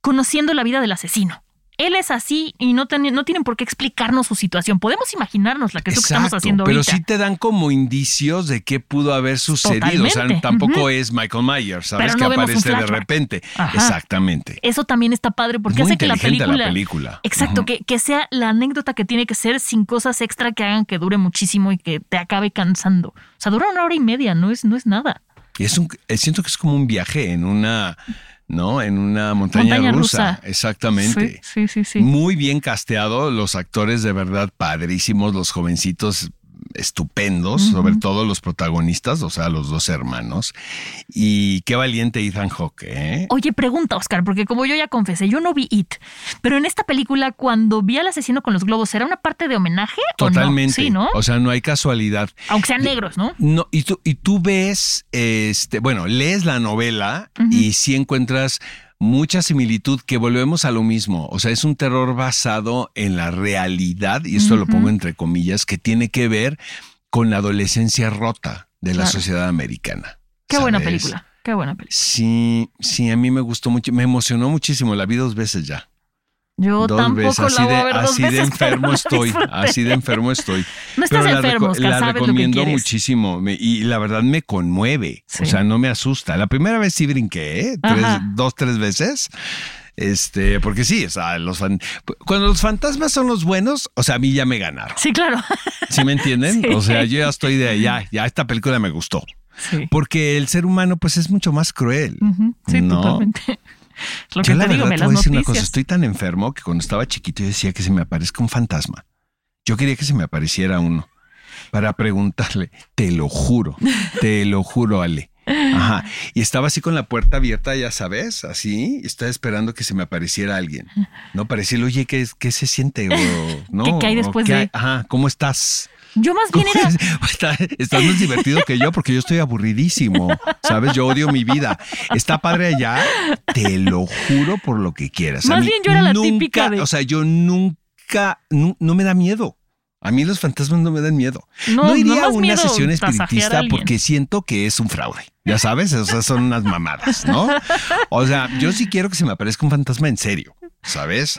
Speaker 3: conociendo la vida del asesino. Él es así y no, ten- no tienen por qué explicarnos su situación. Podemos imaginarnos la que es lo que estamos haciendo
Speaker 2: pero
Speaker 3: ahorita.
Speaker 2: sí te dan como indicios de qué pudo haber sucedido. O sea, tampoco es Michael Myers, ¿sabes?
Speaker 3: Pero
Speaker 2: que aparece de repente.
Speaker 3: Ajá.
Speaker 2: Exactamente.
Speaker 3: Eso también está padre porque
Speaker 2: muy
Speaker 3: hace que la película.
Speaker 2: la película.
Speaker 3: Exacto, que sea la anécdota que tiene que ser sin cosas extra que hagan que dure muchísimo y que te acabe cansando. O sea, dura una hora y media, no es, no es nada.
Speaker 2: Y es un, eh, siento que es como un viaje en una ¿no? En una montaña,
Speaker 3: Montaña
Speaker 2: rusa.
Speaker 3: rusa.
Speaker 2: Exactamente.
Speaker 3: Sí, sí, sí, sí.
Speaker 2: Muy bien casteado, los actores de verdad padrísimos, los jovencitos estupendos, sobre todo los protagonistas, o sea, los dos hermanos. Y qué valiente Ethan Hawke, ¿eh?
Speaker 3: Oye, pregunta, Oscar, porque como yo ya confesé, yo no vi It, pero en esta película, cuando vi al asesino con los globos, ¿era una parte de homenaje? o no?
Speaker 2: Totalmente.
Speaker 3: Sí, ¿no?
Speaker 2: O sea, no hay casualidad.
Speaker 3: Aunque sean negros, ¿no?
Speaker 2: No, y tú, y tú ves, este, bueno, lees la novela y sí encuentras mucha similitud que volvemos a lo mismo. O sea, es un terror basado en la realidad, y esto lo pongo entre comillas, que tiene que ver con la adolescencia rota de la
Speaker 3: Claro.
Speaker 2: sociedad americana.
Speaker 3: Qué buena película. Qué buena película.
Speaker 2: Sí, sí, a mí me gustó mucho, me emocionó muchísimo, la vi dos veces ya.
Speaker 3: Yo
Speaker 2: dos
Speaker 3: tampoco
Speaker 2: veces, así
Speaker 3: la voy
Speaker 2: de,
Speaker 3: a ver dos
Speaker 2: así
Speaker 3: veces,
Speaker 2: enfermo
Speaker 3: la
Speaker 2: estoy, así de enfermo estoy.
Speaker 3: No estás
Speaker 2: Pero la
Speaker 3: enfermo,
Speaker 2: reco-
Speaker 3: Oscar,
Speaker 2: la
Speaker 3: sabes lo que
Speaker 2: recomiendo muchísimo me- y la verdad me conmueve.
Speaker 3: Sí.
Speaker 2: O sea, no me asusta. La primera vez sí brinqué, ¿eh? Tres- dos, tres veces. Este, porque sí, o sea, los fan- cuando los fantasmas son los buenos, o sea, a mí ya me ganaron.
Speaker 3: Sí, claro.
Speaker 2: ¿Sí me entienden?
Speaker 3: Sí.
Speaker 2: O sea, yo ya estoy de allá, ya esta película me gustó.
Speaker 3: Sí.
Speaker 2: Porque el ser humano, pues, es mucho más cruel.
Speaker 3: Sí,
Speaker 2: ¿no?
Speaker 3: totalmente. Lo
Speaker 2: Yo
Speaker 3: que
Speaker 2: la
Speaker 3: te digo,
Speaker 2: verdad
Speaker 3: me
Speaker 2: te
Speaker 3: las
Speaker 2: voy a decir una cosa, estoy tan enfermo que cuando estaba chiquito yo decía que se me aparezca un fantasma. Yo quería que se me apareciera uno para preguntarle, te lo juro, te lo juro, Ale. Ajá. Y estaba así con la puerta abierta, ya sabes, así, estaba esperando que se me apareciera alguien. No, para decirle, oye, ¿qué, qué se siente? O, ¿no?
Speaker 3: ¿Qué- qué hay
Speaker 2: O,
Speaker 3: después
Speaker 2: ¿qué
Speaker 3: de?
Speaker 2: hay? Ajá, ¿cómo estás?
Speaker 3: Yo más bien
Speaker 2: ¿Cómo
Speaker 3: era.
Speaker 2: es? Está- estás más divertido que yo porque yo estoy aburridísimo. ¿Sabes? Yo odio mi vida. Está padre allá. Te lo juro por lo que quieras.
Speaker 3: Más bien yo era la
Speaker 2: nunca-
Speaker 3: típica de-
Speaker 2: O sea, yo nunca, nu- no, me da miedo. A mí los fantasmas no me dan miedo.
Speaker 3: No,
Speaker 2: No,
Speaker 3: no
Speaker 2: iría a una sesión espiritista porque siento que es un fraude. Ya sabes, o sea, son unas mamadas, ¿no? O sea, yo sí quiero que se me aparezca un fantasma en serio, ¿sabes?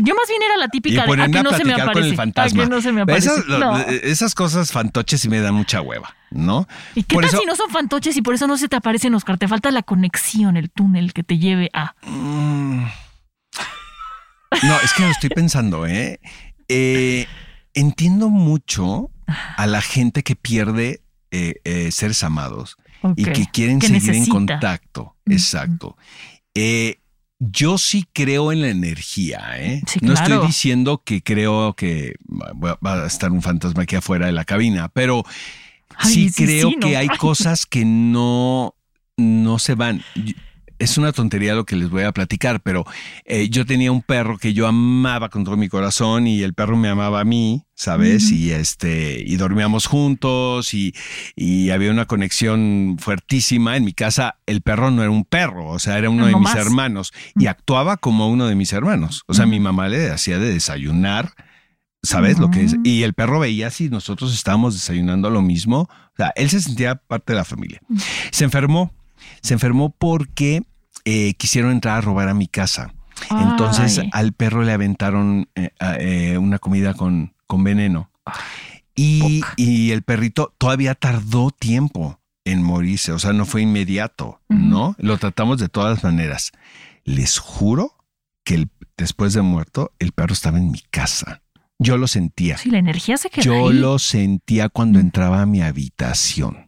Speaker 3: Yo más bien era la
Speaker 2: Y
Speaker 3: típica de a
Speaker 2: ponerme
Speaker 3: que
Speaker 2: a
Speaker 3: no se me
Speaker 2: platicar con
Speaker 3: aparece.
Speaker 2: el fantasma.
Speaker 3: A que no se me aparece.
Speaker 2: Esas, lo-
Speaker 3: No.
Speaker 2: esas cosas fantoches sí me dan mucha hueva, ¿no?
Speaker 3: ¿Y qué
Speaker 2: Por
Speaker 3: tal
Speaker 2: eso-
Speaker 3: si no son fantoches y por eso no se te aparecen, Oscar? Te falta la conexión, el túnel que te lleve a.
Speaker 2: Mm. No, es que lo estoy pensando, ¿eh? Eh, Entiendo mucho a la gente que pierde eh, eh, seres amados y que quieren
Speaker 3: que
Speaker 2: seguir en contacto. Exacto. Eh, yo sí creo en la energía, ¿eh?
Speaker 3: Sí,
Speaker 2: No estoy diciendo que creo que va va a estar un fantasma aquí afuera de la cabina, pero
Speaker 3: Ay,
Speaker 2: sí,
Speaker 3: sí,
Speaker 2: creo
Speaker 3: sí, ¿no?
Speaker 2: que hay cosas que no, no se van. Es una tontería lo que les voy a platicar, pero eh, yo tenía un perro que yo amaba con todo mi corazón y el perro me amaba a mí, ¿sabes? Y este, y dormíamos juntos y, y había una conexión fuertísima. En mi casa, el perro no era un perro, o sea, era uno de mis
Speaker 3: más.
Speaker 2: hermanos y actuaba como uno de mis hermanos. O sea, mi mamá le hacía de desayunar. ¿Sabes lo que es? Y el perro veía si nosotros estábamos desayunando lo mismo. O sea, él se sentía parte de la familia. Se enfermó. Se enfermó porque eh, quisieron entrar a robar a mi casa. Entonces al perro le aventaron eh, eh, una comida con, con veneno. Y, y el perrito todavía tardó tiempo en morirse. O sea, no fue inmediato, ¿no? Lo tratamos de todas maneras. Les juro que el- después de muerto, el perro estaba en mi casa. Yo lo sentía.
Speaker 3: Sí, la energía se queda
Speaker 2: Yo
Speaker 3: ahí.
Speaker 2: lo sentía cuando entraba a mi habitación,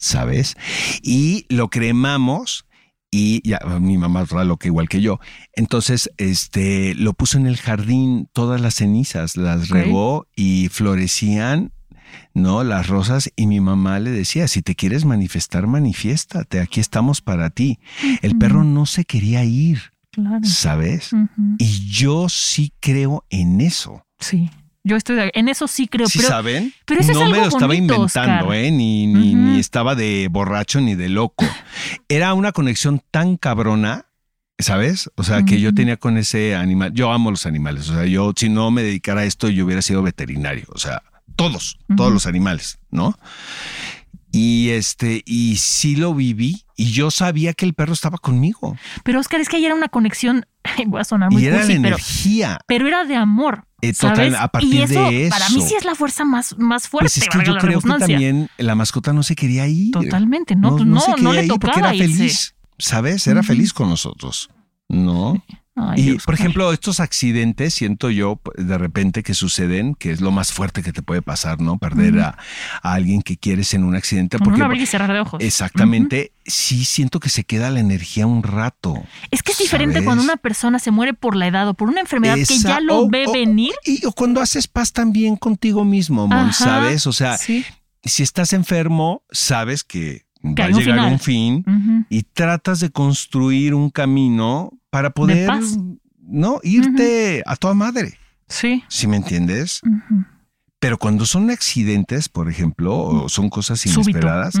Speaker 2: ¿sabes? Y lo cremamos y ya mi mamá era loca igual que yo. Entonces, este, lo puso en el jardín, todas las cenizas, las regó y florecían, ¿no? Las rosas y mi mamá le decía, si te quieres manifestar, manifiéstate, aquí estamos para ti. El perro no se quería ir,
Speaker 3: Claro.
Speaker 2: ¿sabes? Y yo sí creo en eso.
Speaker 3: Sí. Yo estoy de- en eso sí creo.
Speaker 2: ¿Sí
Speaker 3: pero,
Speaker 2: saben?
Speaker 3: pero eso es
Speaker 2: no me lo estaba
Speaker 3: bonito,
Speaker 2: inventando,
Speaker 3: Oscar.
Speaker 2: ¿eh? Ni, ni, estaba de borracho ni de loco. Era una conexión tan cabrona, ¿sabes? O sea, que yo tenía con ese animal. Yo amo los animales. O sea, yo si no me dedicara a esto, yo hubiera sido veterinario. O sea, todos, todos los animales, ¿no? Y este, y sí lo viví y yo sabía que el perro estaba conmigo.
Speaker 3: pero Oscar, es que ahí era una conexión. Voy a sonar muy
Speaker 2: y era
Speaker 3: cursi,
Speaker 2: la
Speaker 3: pero,
Speaker 2: energía.
Speaker 3: pero era de amor.
Speaker 2: Eh, total, a partir
Speaker 3: y eso,
Speaker 2: de
Speaker 3: para mí
Speaker 2: eso.
Speaker 3: sí es la fuerza más, más fuerte.
Speaker 2: Pues es que yo creo que también la mascota no se quería ir.
Speaker 3: Totalmente, no, pues no,
Speaker 2: se
Speaker 3: no
Speaker 2: quería
Speaker 3: le
Speaker 2: ir porque
Speaker 3: tocaba
Speaker 2: era
Speaker 3: irse.
Speaker 2: feliz, ¿sabes? Era
Speaker 3: Ujú.
Speaker 2: feliz con nosotros, ¿no?
Speaker 3: Ay,
Speaker 2: Y, por ejemplo, estos accidentes, siento yo, de repente que suceden, que es lo más fuerte que te puede pasar, ¿no? Perder a, a alguien que quieres en un accidente. Porque,
Speaker 3: abrir y cerrar de ojos.
Speaker 2: exactamente, sí siento que se queda la energía un rato.
Speaker 3: Es que es diferente
Speaker 2: ¿sabes?
Speaker 3: cuando una persona se muere por la edad o por una enfermedad que ya lo
Speaker 2: o-
Speaker 3: ve
Speaker 2: o-
Speaker 3: venir.
Speaker 2: Y o cuando haces paz también contigo mismo, Mon,
Speaker 3: Ajá,
Speaker 2: ¿sabes? O sea,
Speaker 3: sí.
Speaker 2: si estás enfermo, sabes que,
Speaker 3: Que
Speaker 2: va a llegar
Speaker 3: final.
Speaker 2: un fin y tratas de construir un camino para poder,
Speaker 3: paz.
Speaker 2: ¿no? Irte a toda madre,
Speaker 3: Sí.
Speaker 2: ¿sí me entiendes? Pero cuando son accidentes, por ejemplo, o son cosas inesperadas.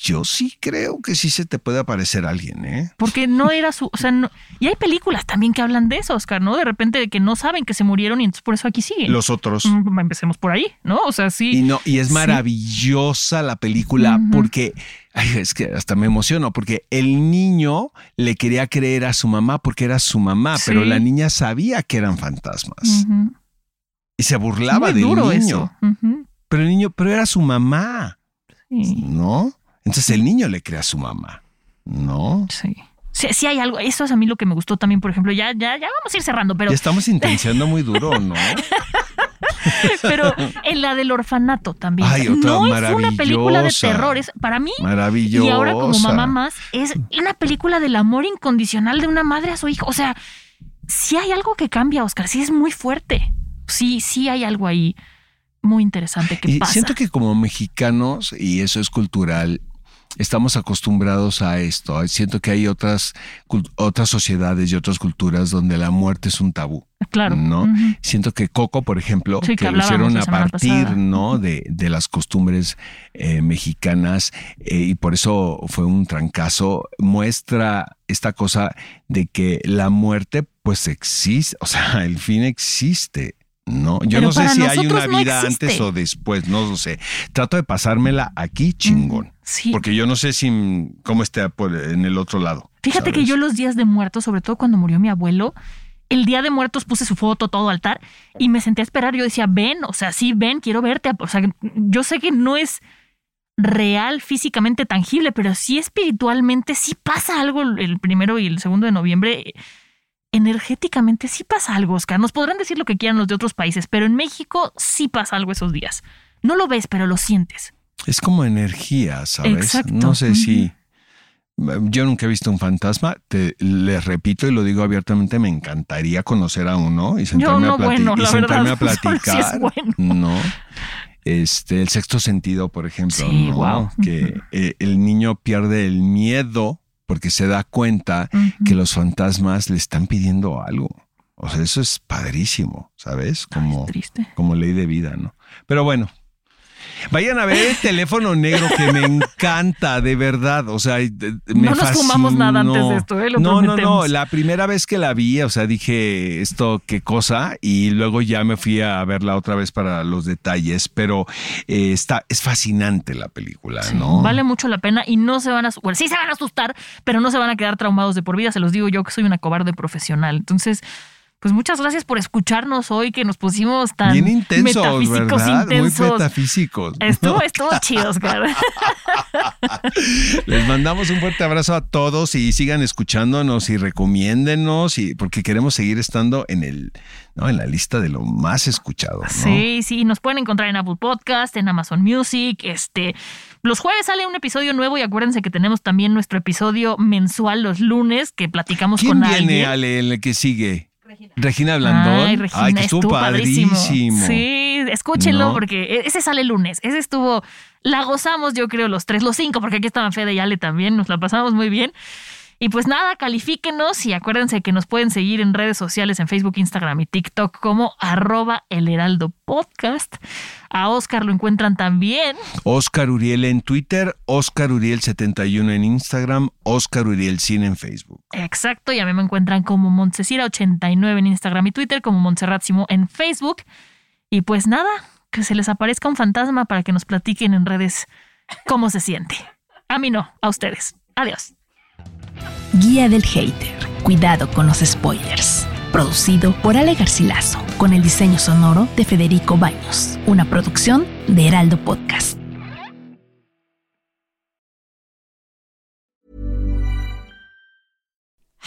Speaker 2: Yo sí creo que sí se te puede aparecer alguien, ¿eh?
Speaker 3: Porque no era su. O sea, no- y hay películas también que hablan de eso, Oscar, ¿no? De repente de que no saben que se murieron y entonces por eso aquí siguen.
Speaker 2: Los otros.
Speaker 3: Mm, Empecemos por ahí, ¿no? O sea, sí.
Speaker 2: Y no, y es
Speaker 3: Sí.
Speaker 2: maravillosa la película porque ay, es que hasta me emociono porque el niño le quería creer a su mamá porque era su mamá,
Speaker 3: Sí.
Speaker 2: pero la niña sabía que eran fantasmas y se burlaba del niño. Pero el niño, pero era su mamá,
Speaker 3: Sí.
Speaker 2: ¿no? Entonces el niño le cree a su mamá, ¿no?
Speaker 3: Sí. Sí, sí hay algo. Eso es a mí lo que me gustó también, por ejemplo. Ya, ya, ya vamos a ir cerrando, pero,
Speaker 2: Ya estamos intenciando muy duro, ¿no?
Speaker 3: pero en la del orfanato también.
Speaker 2: Ay, otra
Speaker 3: no es una película de
Speaker 2: maravillosa.
Speaker 3: terror. Es, para mí,
Speaker 2: Maravilloso.
Speaker 3: y ahora como mamá más, es una película del amor incondicional de una madre a su hijo. O sea, sí hay algo que cambia, Oscar. Sí es muy fuerte. Sí, sí hay algo ahí muy interesante que
Speaker 2: Y
Speaker 3: pasa.
Speaker 2: siento que como mexicanos, y eso es cultural, estamos acostumbrados a esto. Siento que hay otras, otras sociedades y otras culturas donde la muerte es un tabú.
Speaker 3: claro.
Speaker 2: ¿no? Siento que Coco, por ejemplo,
Speaker 3: Sí, que
Speaker 2: que, lo hicieron a partir
Speaker 3: pasada.
Speaker 2: ¿no? de, de las costumbres eh, mexicanas eh, y por eso fue un trancazo, muestra esta cosa de que la muerte pues existe, o sea, el fin existe. No, yo
Speaker 3: Pero
Speaker 2: no sé si hay una vida antes o después, no lo sé. Trato de pasármela aquí chingón,
Speaker 3: Sí.
Speaker 2: porque yo no sé si cómo esté en el otro lado.
Speaker 3: Fíjate que yo los días de muertos, sobre todo cuando murió mi abuelo, el día de muertos puse su foto, todo altar, y me senté a esperar. Yo decía, ven, o sea, sí, ven, quiero verte. O sea, yo sé que no es real, físicamente tangible, pero sí espiritualmente, sí pasa algo el primero y el segundo de noviembre. Energéticamente sí pasa algo, Oscar. Nos podrán decir lo que quieran los de otros países, pero en México sí pasa algo esos días. No lo ves, pero lo sientes.
Speaker 2: Es como energía, ¿sabes?
Speaker 3: Exacto.
Speaker 2: No sé si. Yo nunca he visto un fantasma. Te, les repito y lo digo abiertamente, me encantaría conocer a uno y sentarme,
Speaker 3: no,
Speaker 2: a, plati-
Speaker 3: bueno,
Speaker 2: y sentarme
Speaker 3: verdad,
Speaker 2: a platicar.
Speaker 3: es bueno.
Speaker 2: No. Este, el sexto sentido, por ejemplo,
Speaker 3: Sí,
Speaker 2: ¿no?
Speaker 3: guau.
Speaker 2: que eh, el niño pierde el miedo porque se da cuenta que los fantasmas le están pidiendo algo. O sea, eso es padrísimo, ¿sabes? Como,
Speaker 3: Triste.
Speaker 2: como ley de vida, ¿no? Pero bueno, vayan a ver el teléfono negro que me encanta, de verdad. O sea, me
Speaker 3: No nos fumamos nada antes de esto, ¿eh? Lo
Speaker 2: no, no, no. La primera vez que la vi, o sea, dije esto, qué cosa, y luego ya me fui a verla otra vez para los detalles. Pero eh, está, es fascinante la película, ¿no?
Speaker 3: Vale mucho la pena y no se van a, bueno, sí se van a asustar, pero no se van a quedar traumados de por vida, se los digo yo que soy una cobarde profesional. Entonces, pues muchas gracias por escucharnos hoy que nos pusimos tan
Speaker 2: Bien intensos,
Speaker 3: metafísicos
Speaker 2: ¿verdad?
Speaker 3: intensos.
Speaker 2: Muy metafísicos.
Speaker 3: Estuvo, estuvo chido, Oscar.
Speaker 2: Les mandamos un fuerte abrazo a todos y sigan escuchándonos y recomiéndenos y porque queremos seguir estando en el ¿no? en la lista de lo más escuchado. ¿no?
Speaker 3: Sí, sí, nos pueden encontrar en Apple Podcast, en Amazon Music, este los jueves sale un episodio nuevo y acuérdense que tenemos también nuestro episodio mensual los lunes que platicamos
Speaker 2: ¿Quién
Speaker 3: con
Speaker 2: viene,
Speaker 3: alguien.
Speaker 2: Ale, en el que sigue? Regina. Blandón.
Speaker 3: Ay, Regina,
Speaker 2: que estuvo,
Speaker 3: padrísimo.
Speaker 2: padrísimo.
Speaker 3: Sí, escúchenlo
Speaker 2: ¿No?
Speaker 3: porque e- ese sale el lunes. Ese estuvo, la gozamos yo creo los tres, los cinco, porque aquí estaban Fede y Ale también, nos la pasamos muy bien. Y pues nada, califíquenos y acuérdense que nos pueden seguir en redes sociales, en Facebook, Instagram y TikTok como arroba el heraldo podcast. A Oscar lo encuentran también.
Speaker 2: Oscar Uriel en Twitter, Oscar Uriel 71 en Instagram, Oscar Uriel Cine en Facebook.
Speaker 3: Exacto, y a mí me encuentran como Montesira89 en Instagram y Twitter, como Montserrat Simó en Facebook. Y pues nada, que se les aparezca un fantasma para que nos platiquen en redes cómo se siente. A mí no, a ustedes. Adiós.
Speaker 4: Guía del Hater. Cuidado con los spoilers. Producido por Ale Garcilaso, con el diseño sonoro de Federico Baños. Una producción de Heraldo Podcast.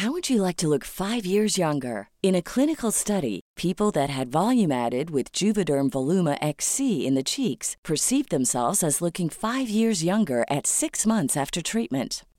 Speaker 6: How would you like to look five years younger? In a clinical study, people that had volume added with Juvederm Voluma XC in the cheeks perceived themselves as looking five years younger at six months after treatment.